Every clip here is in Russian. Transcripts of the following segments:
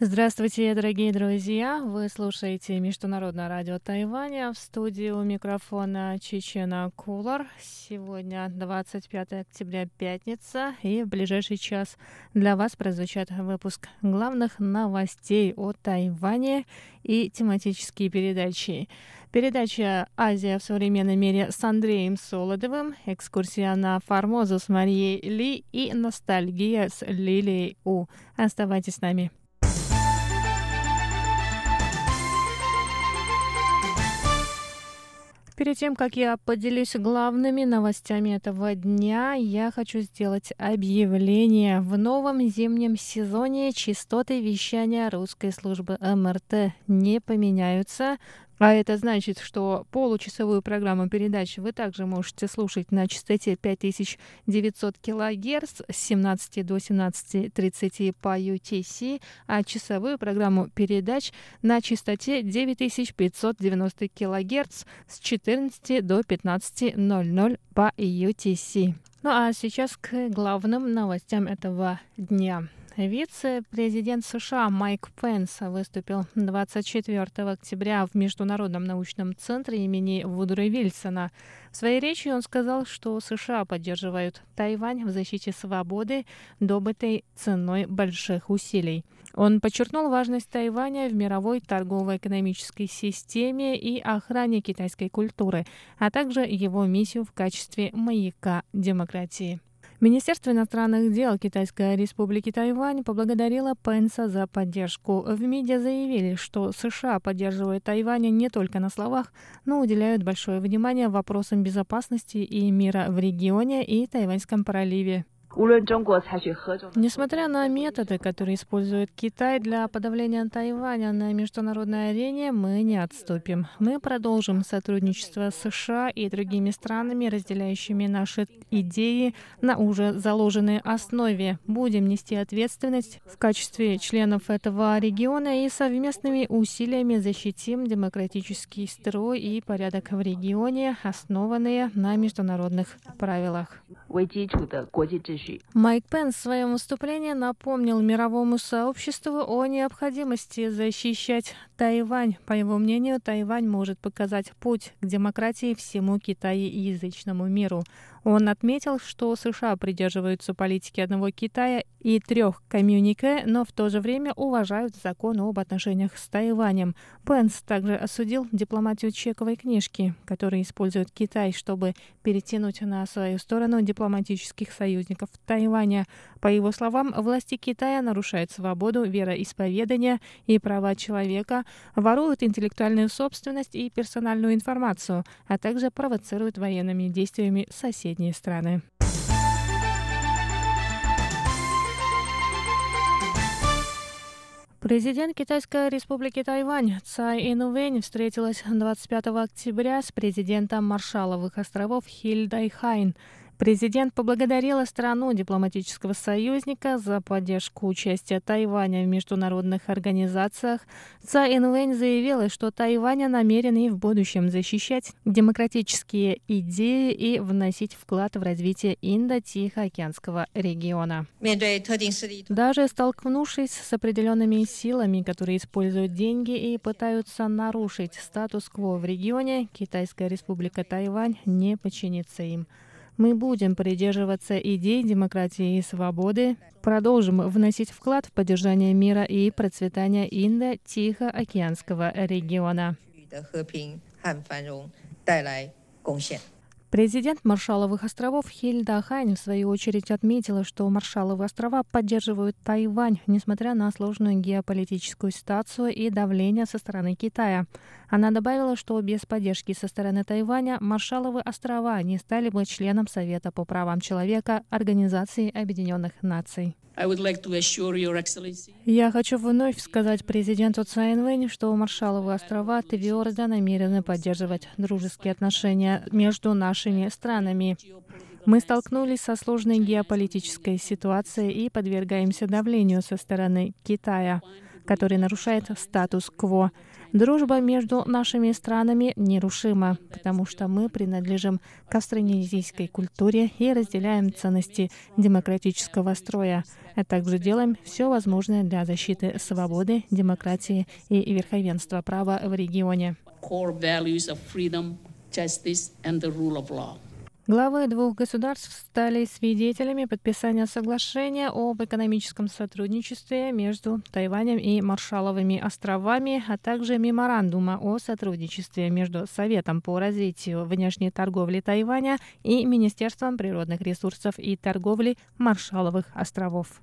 Здравствуйте, дорогие друзья! Вы слушаете Международное радио Тайваня. В студии у микрофона Чечена Кулар. Сегодня 25 октября, пятница, и в ближайший час для вас прозвучат выпуск главных новостей о Тайване и тематические передачи. Передача «Азия в современном мире» с Андреем Солодовым, экскурсия на Формозу с Марией Ли и ностальгия с Лилией У. Оставайтесь с нами. Перед тем, как я поделюсь главными новостями этого дня, я хочу сделать объявление. В новом зимнем сезоне частоты вещания русской службы МРТ не поменяются. А это значит, что получасовую программу передач вы также можете слушать на частоте 5900 кГц с 17 до 17.30 по UTC, а часовую программу передач на частоте 9590 кГц с 14 до 15.00 по UTC. Ну а сейчас к главным новостям этого дня. Вице-президент США Майк Пенс выступил 24 октября в Международном научном центре имени Вудро Вильсона. В своей речи он сказал, что США поддерживают Тайвань в защите свободы, добытой ценой больших усилий. Он подчеркнул важность Тайваня в мировой торгово-экономической системе и охране китайской культуры, а также его миссию в качестве маяка демократии. Министерство иностранных дел Китайской республики Тайвань поблагодарило Пенса за поддержку. В МИДе заявили, что США поддерживают Тайвань не только на словах, но уделяют большое внимание вопросам безопасности и мира в регионе и Тайваньском проливе. Несмотря на методы, которые использует Китай для подавления Тайваня на международной арене, мы не отступим. Мы продолжим сотрудничество с США и другими странами, разделяющими наши идеи на уже заложенной основе. Будем нести ответственность в качестве членов этого региона и совместными усилиями защитим демократический строй и порядок в регионе, основанные на международных правилах. Майк Пенс в своем выступлении напомнил мировому сообществу о необходимости защищать Тайвань. По его мнению, Тайвань может показать путь к демократии всему китаеязычному миру. Он отметил, что США придерживаются политики одного Китая и трех коммюнике, но в то же время уважают закон об отношениях с Тайванем. Пенс также осудил дипломатию чековой книжки, которую использует Китай, чтобы перетянуть на свою сторону дипломатических союзников Тайваня. По его словам, власти Китая нарушают свободу вероисповедания и права человека, воруют интеллектуальную собственность и персональную информацию, а также провоцируют военными действиями соседние страны. Президент Китайской республики Тайвань Цай Инвэнь встретилась 25 октября с президентом Маршалловых островов Хильдой Хайн. Президент поблагодарила страну дипломатического союзника за поддержку участия Тайваня в международных организациях. Цай Инвэнь заявила, что Тайвань намерен и в будущем защищать демократические идеи и вносить вклад в развитие Индо-Тихоокеанского региона. Даже столкнувшись с определенными силами, которые используют деньги и пытаются нарушить статус-кво в регионе, Китайская республика Тайвань не подчинится им. Мы будем придерживаться идей демократии и свободы, продолжим вносить вклад в поддержание мира и процветания Индо-Тихоокеанского региона. Президент Маршаловых островов Хильда Хань в свою очередь отметила, что Маршаловы острова поддерживают Тайвань, несмотря на сложную геополитическую ситуацию и давление со стороны Китая. Она добавила, что без поддержки со стороны Тайваня Маршаловы острова не стали бы членом Совета по правам человека Организации Объединенных Наций. Я хочу вновь сказать президенту Цайнвэнь, что Маршаловы острова твердо намерены поддерживать дружеские отношения между нашими странами. Мы столкнулись со сложной геополитической ситуацией и подвергаемся давлению со стороны Китая. который нарушает статус-кво. Дружба между нашими странами нерушима, потому что мы принадлежим к австронезийской культуре и разделяем ценности демократического строя, а также делаем все возможное для защиты свободы, демократии и верховенства права в регионе. Главы двух государств стали свидетелями подписания соглашения об экономическом сотрудничестве между Тайванем и Маршаловыми островами, а также меморандума о сотрудничестве между Советом по развитию внешней торговли Тайваня и Министерством природных ресурсов и торговли Маршаловых островов.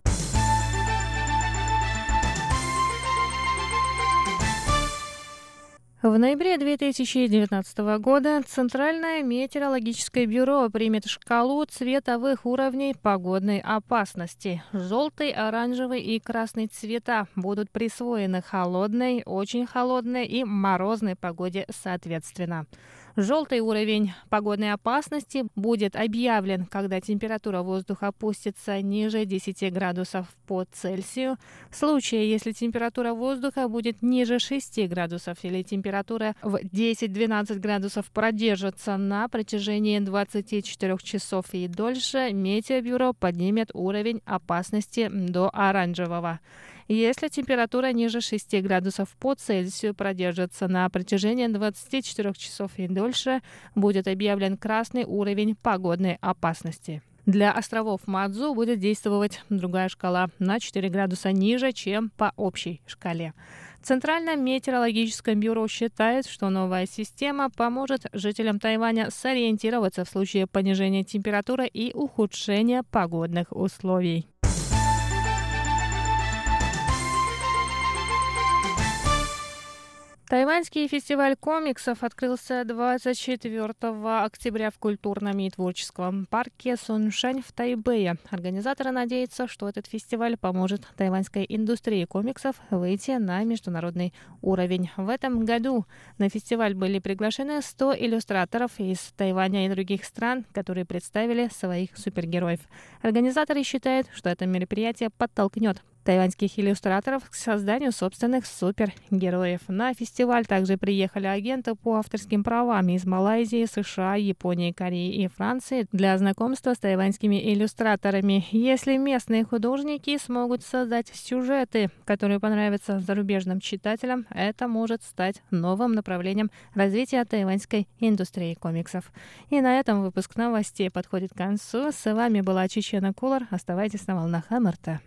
В ноябре 2019 года Центральное метеорологическое бюро примет шкалу цветовых уровней погодной опасности. Желтый, оранжевый и красный цвета будут присвоены холодной, очень холодной и морозной погоде соответственно. Желтый уровень погодной опасности будет объявлен, когда температура воздуха опустится ниже 10 градусов по Цельсию. В случае, если температура воздуха будет ниже 6 градусов или температура в 10-12 градусов продержится на протяжении 24 часов и дольше, Метеобюро поднимет уровень опасности до оранжевого. Если температура ниже 6 градусов по Цельсию продержится на протяжении 24 часов и дольше, будет объявлен красный уровень погодной опасности. Для островов Мадзу будет действовать другая шкала на 4 градуса ниже, чем по общей шкале. Центральное метеорологическое бюро считает, что новая система поможет жителям Тайваня сориентироваться в случае понижения температуры и ухудшения погодных условий. Тайваньский фестиваль комиксов открылся 24 октября в культурном и творческом парке Суншань в Тайбэе. Организаторы надеются, что этот фестиваль поможет тайваньской индустрии комиксов выйти на международный уровень. В этом году на фестиваль были приглашены 100 иллюстраторов из Тайваня и других стран, которые представили своих супергероев. Организаторы считают, что это мероприятие подтолкнет тайваньских иллюстраторов к созданию собственных супергероев. На фестиваль также приехали агенты по авторским правам из Малайзии, США, Японии, Кореи и Франции для знакомства с тайваньскими иллюстраторами. Если местные художники смогут создать сюжеты, которые понравятся зарубежным читателям, это может стать новым направлением развития тайваньской индустрии комиксов. И на этом выпуск новостей подходит к концу. С вами была Чечена Кулар. Оставайтесь на волнах МРТ.